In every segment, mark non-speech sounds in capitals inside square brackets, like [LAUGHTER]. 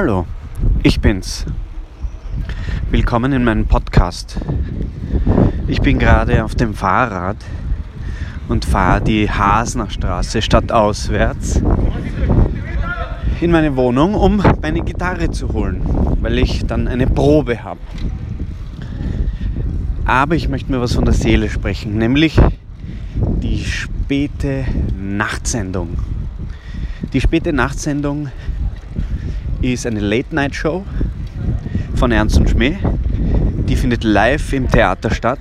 Hallo, ich bin's. Willkommen in meinem Podcast. Ich bin gerade auf dem Fahrrad und fahre die Hasnerstraße stadtauswärts in meine Wohnung, um meine Gitarre zu holen, weil ich dann eine Probe habe. Aber ich möchte mir was von der Seele sprechen, nämlich die späte Nachtsendung. Die späte Nachtsendung ist eine Late-Night-Show von Ernst und Schmäh. Die findet live im Theater statt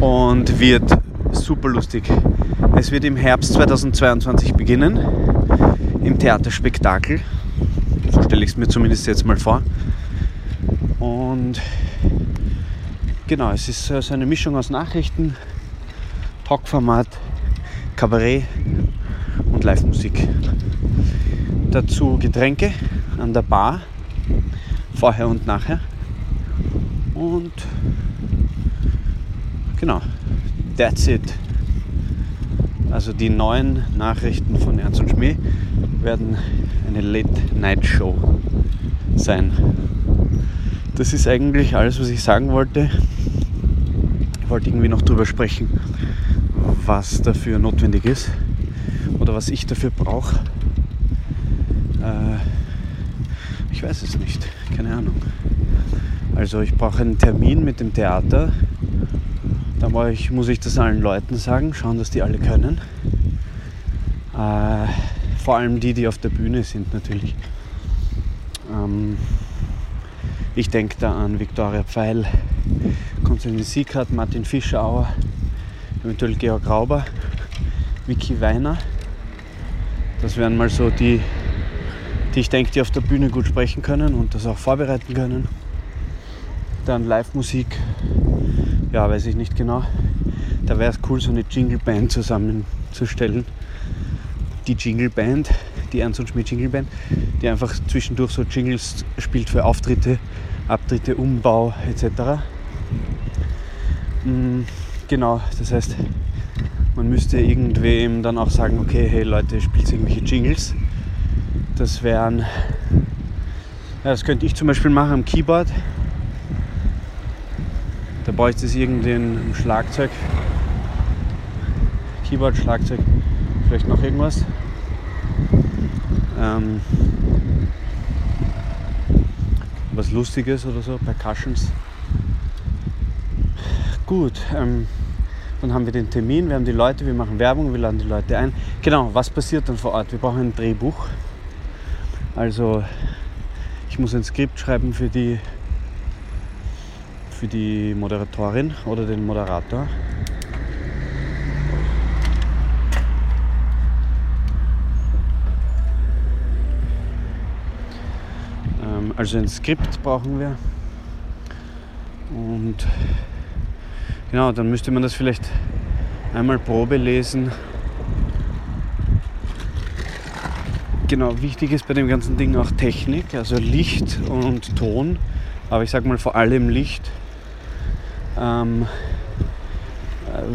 und wird super lustig. Es wird im Herbst 2022 beginnen, im Theaterspektakel. So stelle ich es mir zumindest jetzt mal vor. Und genau, es ist so eine Mischung aus Nachrichten, Talkformat, Kabarett und Live-Musik. Dazu Getränke an der Bar, vorher und nachher. Und genau, that's it. Also die neuen Nachrichten von Ernst und Schmäh werden eine Late-Night-Show sein. Das ist eigentlich alles, was ich sagen wollte. Ich wollte irgendwie noch drüber sprechen, was dafür notwendig ist oder was ich dafür brauche. Äh, ich weiß es nicht, keine Ahnung. Also ich brauche einen Termin mit dem Theater. Da muss ich das allen Leuten sagen, schauen, dass die alle können. Äh, vor allem die, die auf der Bühne sind natürlich. Ähm, ich denke da an Viktoria Pfeil, Konstantin Siekert, Martin Fischauer, eventuell Georg Rauber, Vicky Weiner. Das wären mal so die, die ich denke, die auf der Bühne gut sprechen können und das auch vorbereiten können. Dann Live-Musik, ja, weiß ich nicht genau. Da wäre es cool, so eine Jingle-Band zusammenzustellen. Die Jingle-Band, die Ernst und Schmidt Jingle-Band, die einfach zwischendurch so Jingles spielt für Auftritte, Abtritte, Umbau etc. Mhm, genau, das heißt, man müsste irgendwem dann auch sagen, okay, hey Leute, spielt irgendwelche Jingles. Das wären, das könnte ich zum Beispiel machen am Keyboard. Da bräuchte es irgendein Schlagzeug. Keyboard, Schlagzeug, vielleicht noch irgendwas. Ähm, was Lustiges oder so, Percussions. Gut, ähm, dann haben wir den Termin, wir haben die Leute, wir machen Werbung, wir laden die Leute ein. Genau, was passiert dann vor Ort? Wir brauchen ein Drehbuch. Also ich muss ein Skript schreiben für die, für die Moderatorin oder den Moderator. Ähm, also ein Skript brauchen wir. Und genau, dann müsste man das vielleicht einmal Probe lesen Genau, wichtig ist bei dem ganzen Ding auch Technik, also Licht und Ton, aber ich sag mal vor allem Licht, ähm,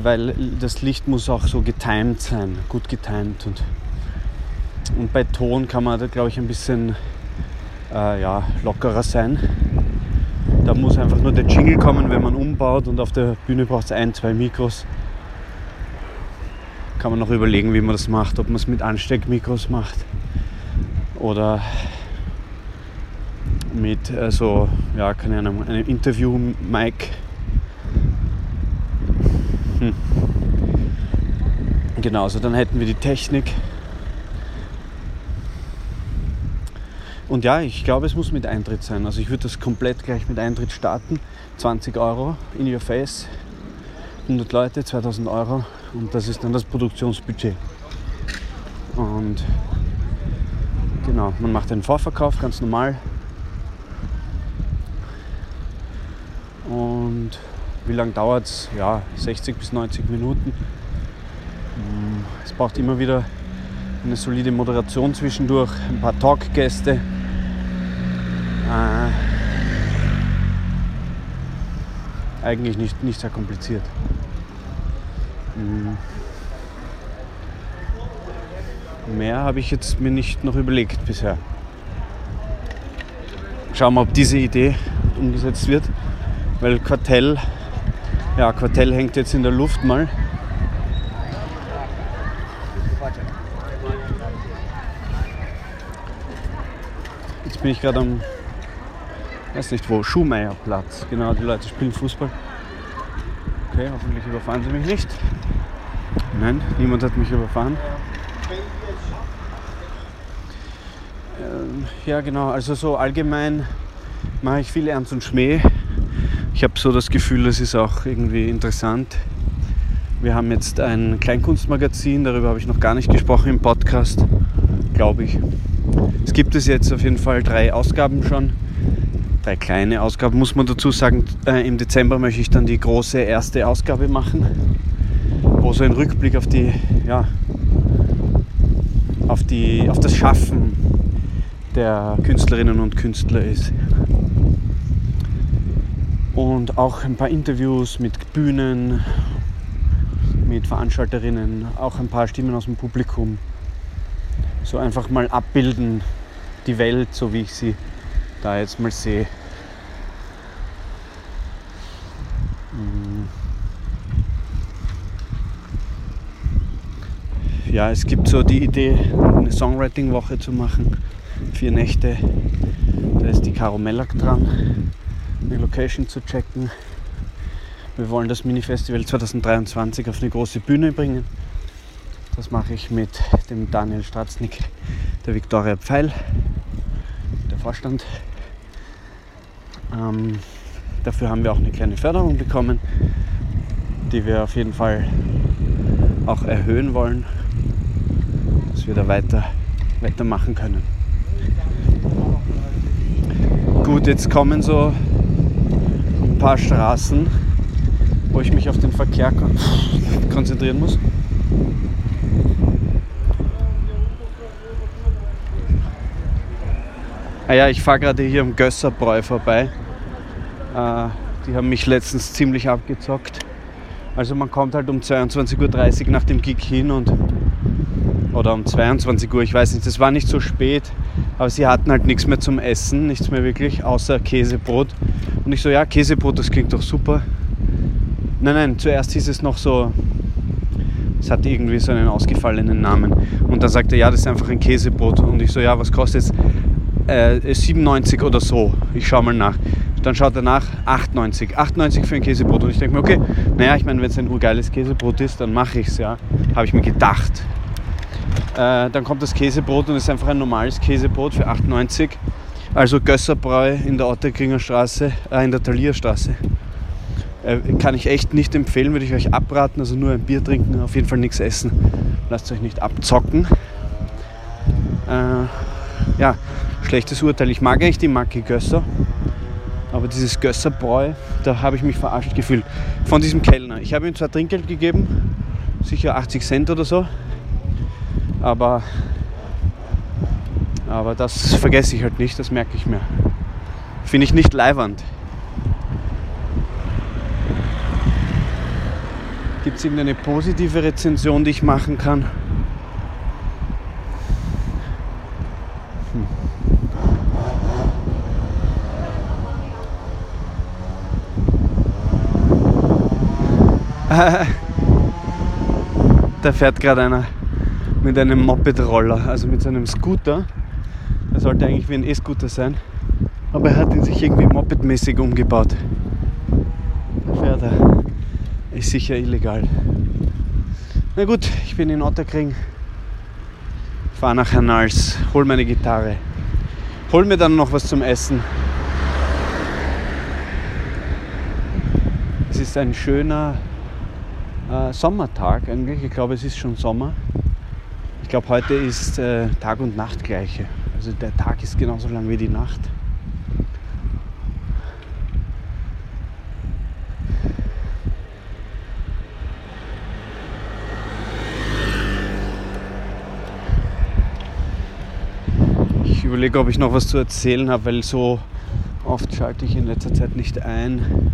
weil das Licht muss auch so getimed sein, gut getimed und, und bei Ton kann man da glaube ich ein bisschen äh, ja, lockerer sein. Da muss einfach nur der Jingle kommen, wenn man umbaut und auf der Bühne braucht es ein, zwei Mikros. Kann man noch überlegen, wie man das macht, ob man es mit Ansteckmikros macht oder mit äh, so, ja, keine Ahnung, einem Interview-Mic. Hm. Genau, also dann hätten wir die Technik. Und ja, ich glaube, es muss mit Eintritt sein. Also ich würde das komplett gleich mit Eintritt starten. 20 Euro in your face. 100 Leute, 2000 Euro. Und das ist dann das Produktionsbudget. Und Genau, man macht einen Vorverkauf ganz normal. Und wie lange dauert es? Ja, 60 bis 90 Minuten. Mm, es braucht immer wieder eine solide Moderation zwischendurch, ein paar Talkgäste. Äh, eigentlich nicht, nicht sehr kompliziert. Mm. Mehr habe ich jetzt mir nicht noch überlegt bisher. Schauen wir, ob diese Idee umgesetzt wird. Weil Quartell, ja, Quartell hängt jetzt in der Luft mal. Jetzt bin ich gerade am, weiß nicht wo, Schuhmeierplatz. Genau, die Leute spielen Fußball. Okay, hoffentlich überfahren sie mich nicht. Nein, niemand hat mich überfahren. Ja, genau, also so allgemein mache ich viel Ernst und Schmäh. Ich habe so das Gefühl, das ist auch irgendwie interessant. Wir haben jetzt ein Kleinkunstmagazin, darüber habe ich noch gar nicht gesprochen im Podcast, glaube ich. Es gibt es jetzt auf jeden Fall drei Ausgaben schon. Drei kleine Ausgaben muss man dazu sagen. Äh, Im Dezember möchte ich dann die große erste Ausgabe machen, wo so ein Rückblick auf die, ja, auf, die, auf das Schaffen der Künstlerinnen und Künstler ist und auch ein paar Interviews mit Bühnen, mit Veranstalterinnen, auch ein paar Stimmen aus dem Publikum. So einfach mal abbilden, die Welt, so wie ich sie da jetzt mal sehe. Mm. Ja, es gibt so die Idee, eine Songwriting-Woche zu machen. Vier Nächte. Da ist die Caro Mellack dran die Location zu checken. Wir wollen das Mini-Festival 2023 auf eine große Bühne bringen. Das mache ich mit dem Daniel Stratznik, der Viktoria Pfeil, der Vorstand. Ähm, dafür haben wir auch eine kleine Förderung bekommen, die wir auf jeden Fall auch erhöhen wollen, dass wir da weiter, weitermachen können. Gut, jetzt kommen so paar Straßen, wo ich mich auf den Verkehr kon [LAUGHS] konzentrieren muss. Ah ja, ich fahre gerade hier am Gösserbräu vorbei. Äh, die haben mich letztens ziemlich abgezockt. Also man kommt halt um 22.30 Uhr nach dem Gig hin und oder um 22 Uhr, ich weiß nicht, das war nicht so spät, aber sie hatten halt nichts mehr zum Essen, nichts mehr wirklich, außer Käsebrot. Und ich so, ja, Käsebrot, das klingt doch super. Nein, nein, zuerst hieß es noch so, es hat irgendwie so einen ausgefallenen Namen. Und dann sagte er, ja, das ist einfach ein Käsebrot. Und ich so, ja, was kostet es? Äh, 97 oder so. Ich schaue mal nach. Dann schaut er nach, 98. 98 für ein Käsebrot. Und ich denke mir, okay, naja, ich meine, wenn es ein urgeiles Käsebrot ist, dann mache ich es, ja. Habe ich mir gedacht. Äh, dann kommt das Käsebrot und es ist einfach ein normales Käsebrot für 98. Also Gösserbräu in der Otterkringer Straße, äh, in der Talierstraße. Äh, kann ich echt nicht empfehlen, würde ich euch abraten. Also nur ein Bier trinken, auf jeden Fall nichts essen. Lasst euch nicht abzocken. Äh, ja, schlechtes Urteil. Ich mag eigentlich die Marke Gösser. Aber dieses Gösserbräu, da habe ich mich verarscht gefühlt. Von diesem Kellner. Ich habe ihm zwar Trinkgeld gegeben, sicher 80 Cent oder so. Aber aber das vergesse ich halt nicht, das merke ich mir. Finde ich nicht leiwand. Gibt es irgendeine positive Rezension, die ich machen kann? Hm. [LAUGHS] da fährt gerade einer mit einem Moped-Roller, also mit seinem Scooter. Er sollte eigentlich wie ein E-Scooter sein, aber er hat ihn sich irgendwie mopedmäßig umgebaut. Da fährt. Ist sicher illegal. Na gut, ich bin in Otterkring. Fahre nach Hernals, hol meine Gitarre. Hol mir dann noch was zum Essen. Es ist ein schöner äh, Sommertag eigentlich. Ich glaube, es ist schon Sommer. Ich glaube, heute ist äh, Tag und Nacht gleiche. Also der Tag ist genauso lang wie die Nacht. Ich überlege, ob ich noch was zu erzählen habe, weil so oft schalte ich in letzter Zeit nicht ein.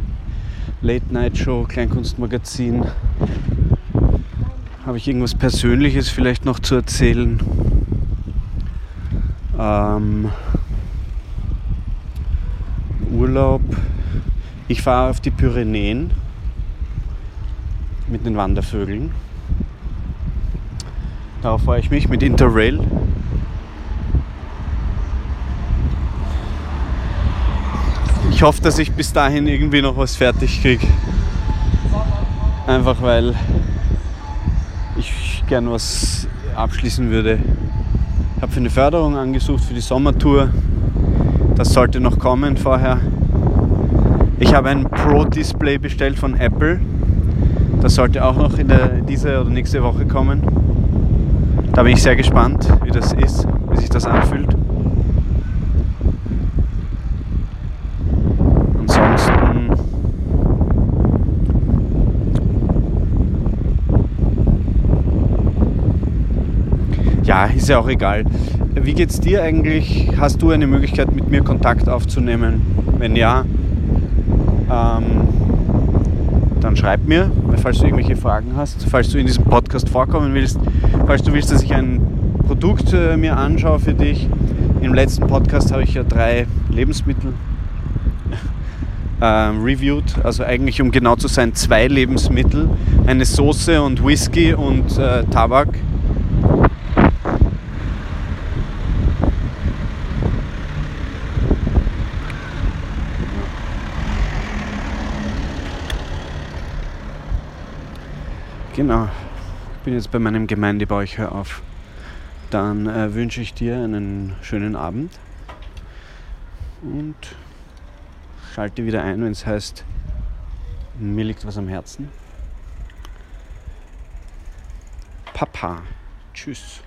Late Night Show, Kleinkunstmagazin. Habe ich irgendwas Persönliches vielleicht noch zu erzählen? Ähm, Urlaub. Ich fahre auf die Pyrenäen mit den Wandervögeln. Darauf freue ich mich mit Interrail. Ich hoffe, dass ich bis dahin irgendwie noch was fertig kriege. Einfach weil gern was abschließen würde. Ich habe für eine Förderung angesucht für die Sommertour. Das sollte noch kommen vorher. Ich habe ein Pro-Display bestellt von Apple. Das sollte auch noch in der, diese oder nächste Woche kommen. Da bin ich sehr gespannt, wie das ist, wie sich das anfühlt. Ja, ist ja auch egal. Wie geht's dir eigentlich? Hast du eine Möglichkeit, mit mir Kontakt aufzunehmen? Wenn ja, ähm, dann schreib mir, falls du irgendwelche Fragen hast, falls du in diesem Podcast vorkommen willst, falls du willst, dass ich ein Produkt äh, mir anschaue für dich. Im letzten Podcast habe ich ja drei Lebensmittel [LAUGHS] äh, reviewed, also eigentlich um genau zu sein zwei Lebensmittel, eine Soße und Whisky und äh, Tabak. Genau, ich bin jetzt bei meinem Gemeindebau, ich höre auf. Dann äh, wünsche ich dir einen schönen Abend und schalte wieder ein, wenn es heißt, mir liegt was am Herzen. Papa, tschüss.